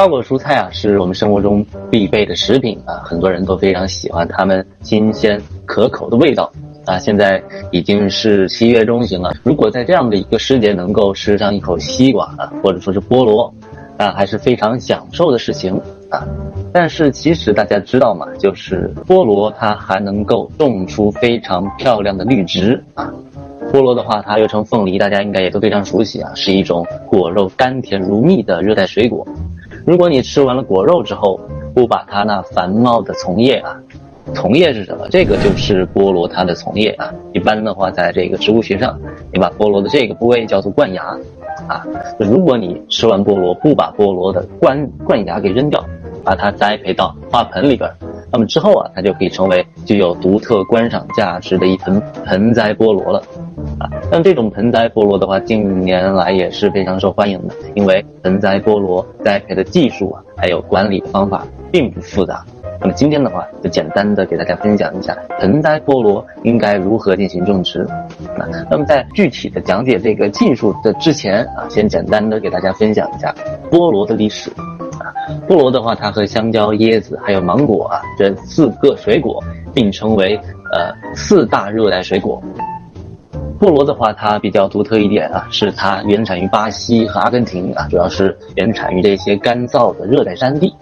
瓜果蔬菜啊，是我们生活中必备的食品啊，很多人都非常喜欢它们新鲜可口的味道啊。现在已经是七月中旬了，如果在这样的一个时节能够吃上一口西瓜啊，或者说是菠萝，啊，还是非常享受的事情啊。但是其实大家知道吗？就是菠萝它还能够种出非常漂亮的绿植啊。菠萝的话，它又称凤梨，大家应该也都非常熟悉啊，是一种果肉甘甜如蜜的热带水果。如果你吃完了果肉之后，不把它那繁茂的丛叶啊，丛叶是什么？这个就是菠萝它的丛叶啊。一般的话，在这个植物学上，你把菠萝的这个部位叫做冠芽啊。如果你吃完菠萝不把菠萝的冠冠芽给扔掉，把它栽培到花盆里边，那么之后啊，它就可以成为具有独特观赏价值的一盆盆栽菠萝了。啊，像这种盆栽菠萝的话，近年来也是非常受欢迎的，因为盆栽菠萝栽培的技术啊，还有管理的方法并不复杂。那么今天的话，就简单的给大家分享一下盆栽菠萝应该如何进行种植。那那么在具体的讲解这个技术的之前啊，先简单的给大家分享一下菠萝的历史。啊，菠萝的话，它和香蕉、椰子还有芒果啊这四个水果并称为呃四大热带水果。菠萝的话，它比较独特一点啊，是它原产于巴西和阿根廷啊，主要是原产于这些干燥的热带山地。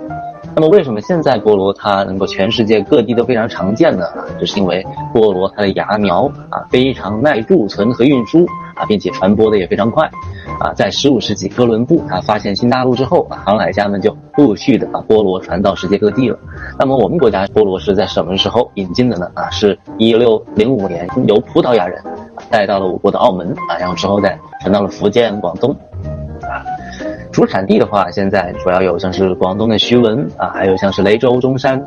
那么为什么现在菠萝它能够全世界各地都非常常见呢？这是因为菠萝它的芽苗啊非常耐贮存和运输啊，并且传播的也非常快。啊，在十五世纪哥伦布啊发现新大陆之后啊，航海家们就陆续的把菠萝传到世界各地了。那么我们国家菠萝是在什么时候引进的呢？啊，是一六零五年由葡萄牙人。带到了我国的澳门啊，然后之后再传到了福建、广东，啊，主产地的话，现在主要有像是广东的徐闻啊，还有像是雷州、中山。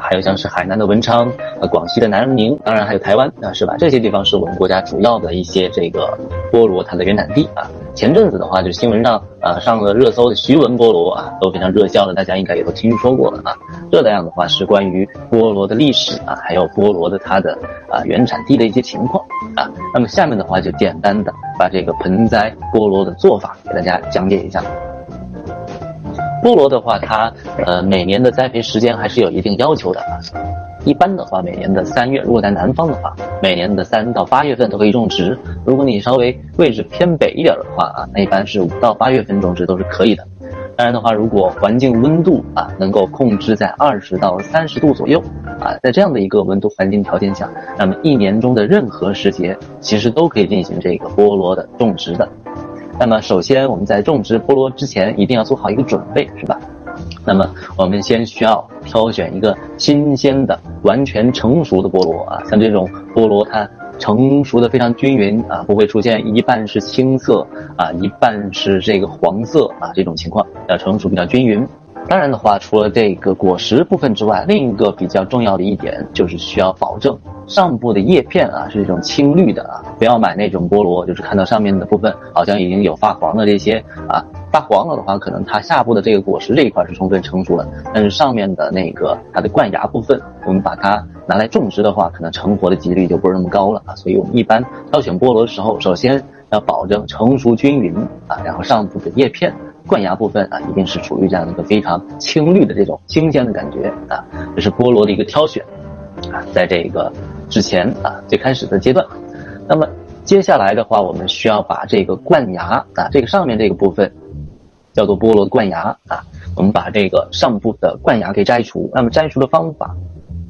还有像是海南的文昌，呃，广西的南宁，当然还有台湾啊，是吧？这些地方是我们国家主要的一些这个菠萝它的原产地啊。前阵子的话，就新闻上啊上了热搜的徐闻菠萝啊，都非常热销的，大家应该也都听说过了啊。这样的话是关于菠萝的历史啊，还有菠萝的它的啊原产地的一些情况啊。那么下面的话就简单的把这个盆栽菠萝的做法给大家讲解一下。菠萝的话，它呃每年的栽培时间还是有一定要求的啊。一般的话，每年的三月，如果在南方的话，每年的三到八月份都可以种植。如果你稍微位置偏北一点的话啊，那一般是五到八月份种植都是可以的。当然的话，如果环境温度啊能够控制在二十到三十度左右啊，在这样的一个温度环境条件下，那么一年中的任何时节其实都可以进行这个菠萝的种植的。那么，首先我们在种植菠萝之前，一定要做好一个准备，是吧？那么，我们先需要挑选一个新鲜的、完全成熟的菠萝啊，像这种菠萝，它成熟的非常均匀啊，不会出现一半是青色啊，一半是这个黄色啊这种情况，要成熟比较均匀。当然的话，除了这个果实部分之外，另一个比较重要的一点就是需要保证上部的叶片啊是这种青绿的啊，不要买那种菠萝，就是看到上面的部分好像已经有发黄的这些啊，发黄了的话，可能它下部的这个果实这一块是充分成熟了，但是上面的那个它的冠芽部分，我们把它拿来种植的话，可能成活的几率就不是那么高了啊，所以我们一般挑选菠萝的时候，首先要保证成熟均匀啊，然后上部的叶片。冠芽部分啊，一定是处于这样一个非常青绿的这种新鲜的感觉啊，这是菠萝的一个挑选啊，在这个之前啊最开始的阶段，那么接下来的话，我们需要把这个冠芽啊，这个上面这个部分叫做菠萝冠芽啊，我们把这个上部的冠芽给摘除。那么摘除的方法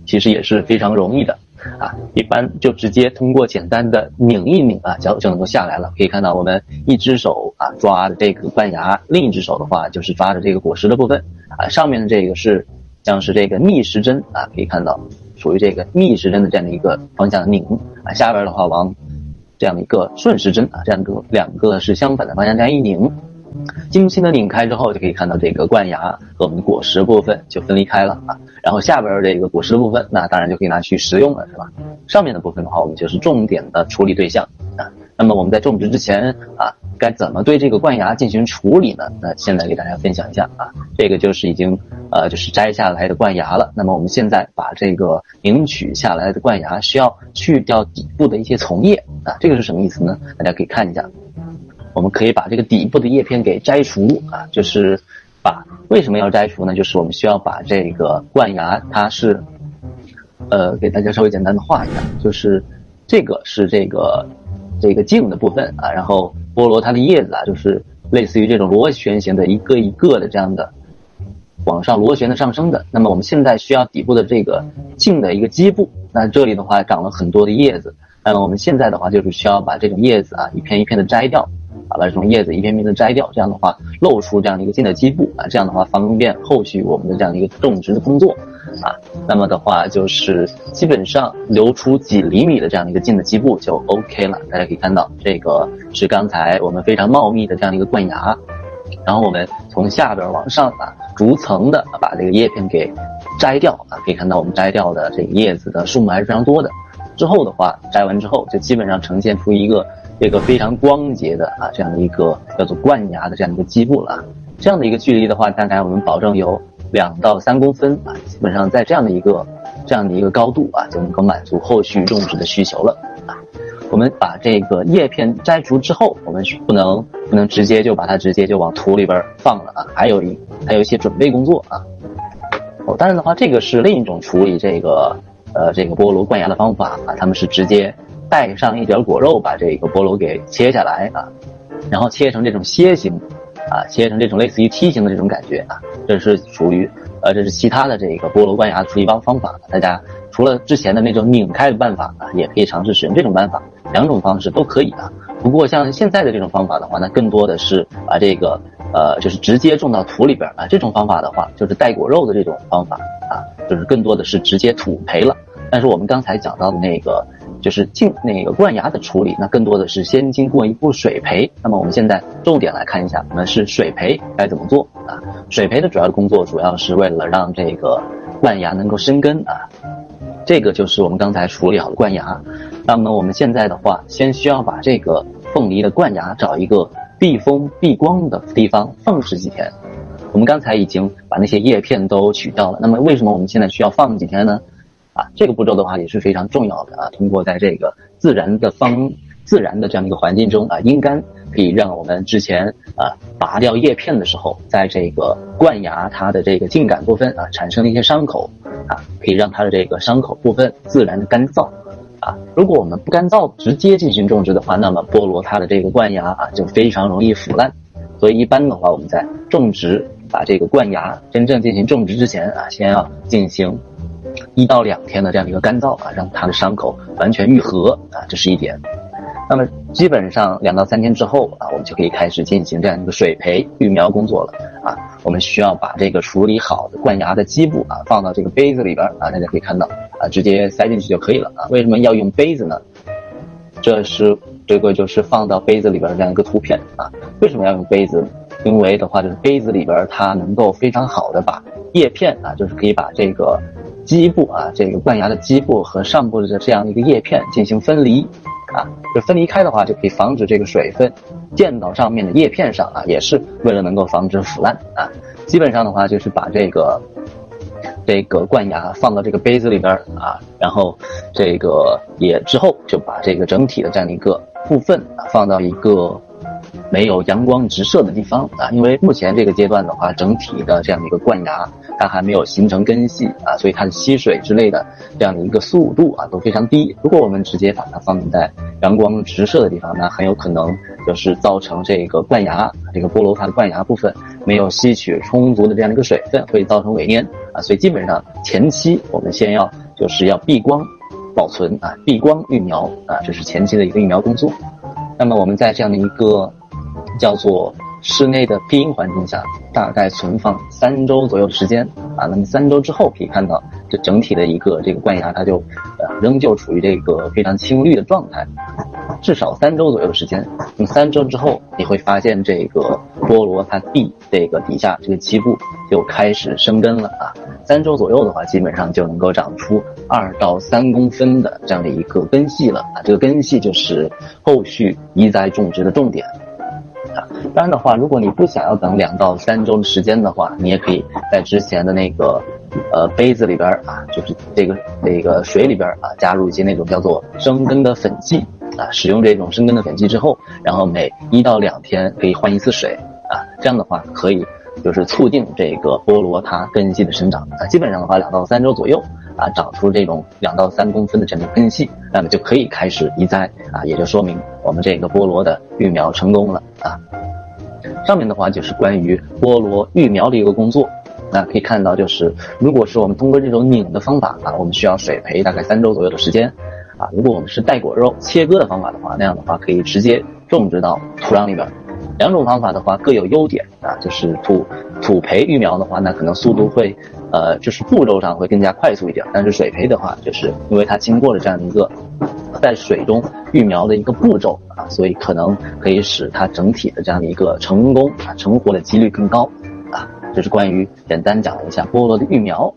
其实也是非常容易的。啊，一般就直接通过简单的拧一拧啊，就就能够下来了。可以看到，我们一只手啊抓着这个冠芽，另一只手的话就是抓着这个果实的部分啊。上面的这个是像是这个逆时针啊，可以看到属于这个逆时针的这样的一个方向拧啊。下边的话往这样的一个顺时针啊，这样个两个是相反的方向这样一拧。轻轻的拧开之后，就可以看到这个冠芽和我们的果实部分就分离开了啊。然后下边这个果实的部分，那当然就可以拿去食用了，是吧？上面的部分的话，我们就是重点的处理对象啊。那么我们在种植之前啊，该怎么对这个冠芽进行处理呢？那现在给大家分享一下啊。这个就是已经呃，就是摘下来的冠芽了。那么我们现在把这个拧取下来的冠芽，需要去掉底部的一些丛叶啊。这个是什么意思呢？大家可以看一下。我们可以把这个底部的叶片给摘除啊，就是把为什么要摘除呢？就是我们需要把这个冠芽，它是，呃，给大家稍微简单的画一下，就是这个是这个这个茎的部分啊，然后菠萝它的叶子啊，就是类似于这种螺旋形的一个一个的这样的往上螺旋的上升的。那么我们现在需要底部的这个茎的一个基部，那这里的话长了很多的叶子，那么我们现在的话就是需要把这种叶子啊一片一片的摘掉。把这种叶子一片片的摘掉，这样的话露出这样的一个茎的基部啊，这样的话方便后续我们的这样的一个种植的工作啊。那么的话就是基本上留出几厘米的这样的一个茎的基部就 OK 了。大家可以看到，这个是刚才我们非常茂密的这样的一个冠芽，然后我们从下边往上啊，逐层的把这个叶片给摘掉啊。可以看到我们摘掉的这个叶子的数目还是非常多的。之后的话，摘完之后就基本上呈现出一个。这个非常光洁的啊，这样的一个叫做冠芽的这样一个基部了。这样的一个距离的话，大概我们保证有两到三公分啊，基本上在这样的一个这样的一个高度啊，就能够满足后续种植的需求了啊。我们把这个叶片摘除之后，我们是不能不能直接就把它直接就往土里边放了啊，还有一还有一些准备工作啊。哦，当然的话，这个是另一种处理这个呃这个菠萝冠芽的方法啊，他们是直接。带上一点果肉，把这个菠萝给切下来啊，然后切成这种楔形，啊，切成这种类似于梯形的这种感觉啊，这是属于呃，这是其他的这个菠萝冠芽处理方方法。大家除了之前的那种拧开的办法啊，也可以尝试使用这种办法，两种方式都可以啊。不过像现在的这种方法的话，那更多的是把这个呃，就是直接种到土里边啊。这种方法的话，就是带果肉的这种方法啊，就是更多的是直接土培了。但是我们刚才讲到的那个。就是进那个冠芽的处理，那更多的是先经过一步水培。那么我们现在重点来看一下，我们是水培该怎么做啊？水培的主要的工作主要是为了让这个冠芽能够生根啊。这个就是我们刚才处理好的冠芽。那么我们现在的话，先需要把这个凤梨的冠芽找一个避风避光的地方放置几天。我们刚才已经把那些叶片都取掉了。那么为什么我们现在需要放几天呢？啊，这个步骤的话也是非常重要的啊。通过在这个自然的方、自然的这样一个环境中啊，阴干可以让我们之前啊拔掉叶片的时候，在这个冠芽它的这个茎秆部分啊产生了一些伤口啊，可以让它的这个伤口部分自然的干燥啊。如果我们不干燥直接进行种植的话，那么菠萝它的这个冠芽啊就非常容易腐烂。所以一般的话，我们在种植把这个冠芽真正进行种植之前啊，先要进行。一到两天的这样的一个干燥啊，让它的伤口完全愈合啊，这是一点。那么基本上两到三天之后啊，我们就可以开始进行这样一个水培育苗工作了啊。我们需要把这个处理好的冠芽的基部啊放到这个杯子里边啊，大家可以看到啊，直接塞进去就可以了啊。为什么要用杯子呢？这是这个就是放到杯子里边的这样一个图片啊。为什么要用杯子？因为的话就是杯子里边它能够非常好的把叶片啊，就是可以把这个。基部啊，这个冠芽的基部和上部的这样一个叶片进行分离，啊，就分离开的话，就可以防止这个水分溅到上面的叶片上啊，也是为了能够防止腐烂啊。基本上的话，就是把这个这个冠芽放到这个杯子里边啊，然后这个也之后就把这个整体的这样一个部分啊放到一个。没有阳光直射的地方啊，因为目前这个阶段的话，整体的这样的一个冠芽它还没有形成根系啊，所以它的吸水之类的这样的一个速度啊都非常低。如果我们直接把它放在阳光直射的地方，那很有可能就是造成这个冠芽这个菠萝它的冠芽部分没有吸取充足的这样的一个水分，会造成萎蔫啊。所以基本上前期我们先要就是要避光保存啊，避光育苗啊，这是前期的一个育苗工作。那么我们在这样的一个叫做室内的庇荫环境下，大概存放三周左右的时间啊。那么三周之后可以看到，这整体的一个这个冠芽，它就呃仍旧处于这个非常青绿的状态。至少三周左右的时间，那么三周之后，你会发现这个菠萝它地这个底下这个基部就开始生根了啊。三周左右的话，基本上就能够长出二到三公分的这样的一个根系了啊。这个根系就是后续移栽种植的重点。当然的话，如果你不想要等两到三周的时间的话，你也可以在之前的那个，呃，杯子里边啊，就是这个那个水里边啊，加入一些那种叫做生根的粉剂啊，使用这种生根的粉剂之后，然后每一到两天可以换一次水啊，这样的话可以就是促进这个菠萝它根系的生长啊，基本上的话两到三周左右啊，长出这种两到三公分的这种根系，那么就可以开始移栽啊，也就说明我们这个菠萝的育苗成功了啊。上面的话就是关于菠萝育苗的一个工作，那可以看到就是如果是我们通过这种拧的方法啊，我们需要水培大概三周左右的时间啊。如果我们是带果肉切割的方法的话，那样的话可以直接种植到土壤里边。两种方法的话各有优点啊，就是土土培育苗的话，那可能速度会，呃，就是步骤上会更加快速一点。但是水培的话，就是因为它经过了这样的一个在水中育苗的一个步骤啊，所以可能可以使它整体的这样的一个成功啊成活的几率更高啊。这是关于简单讲了一下菠萝的育苗。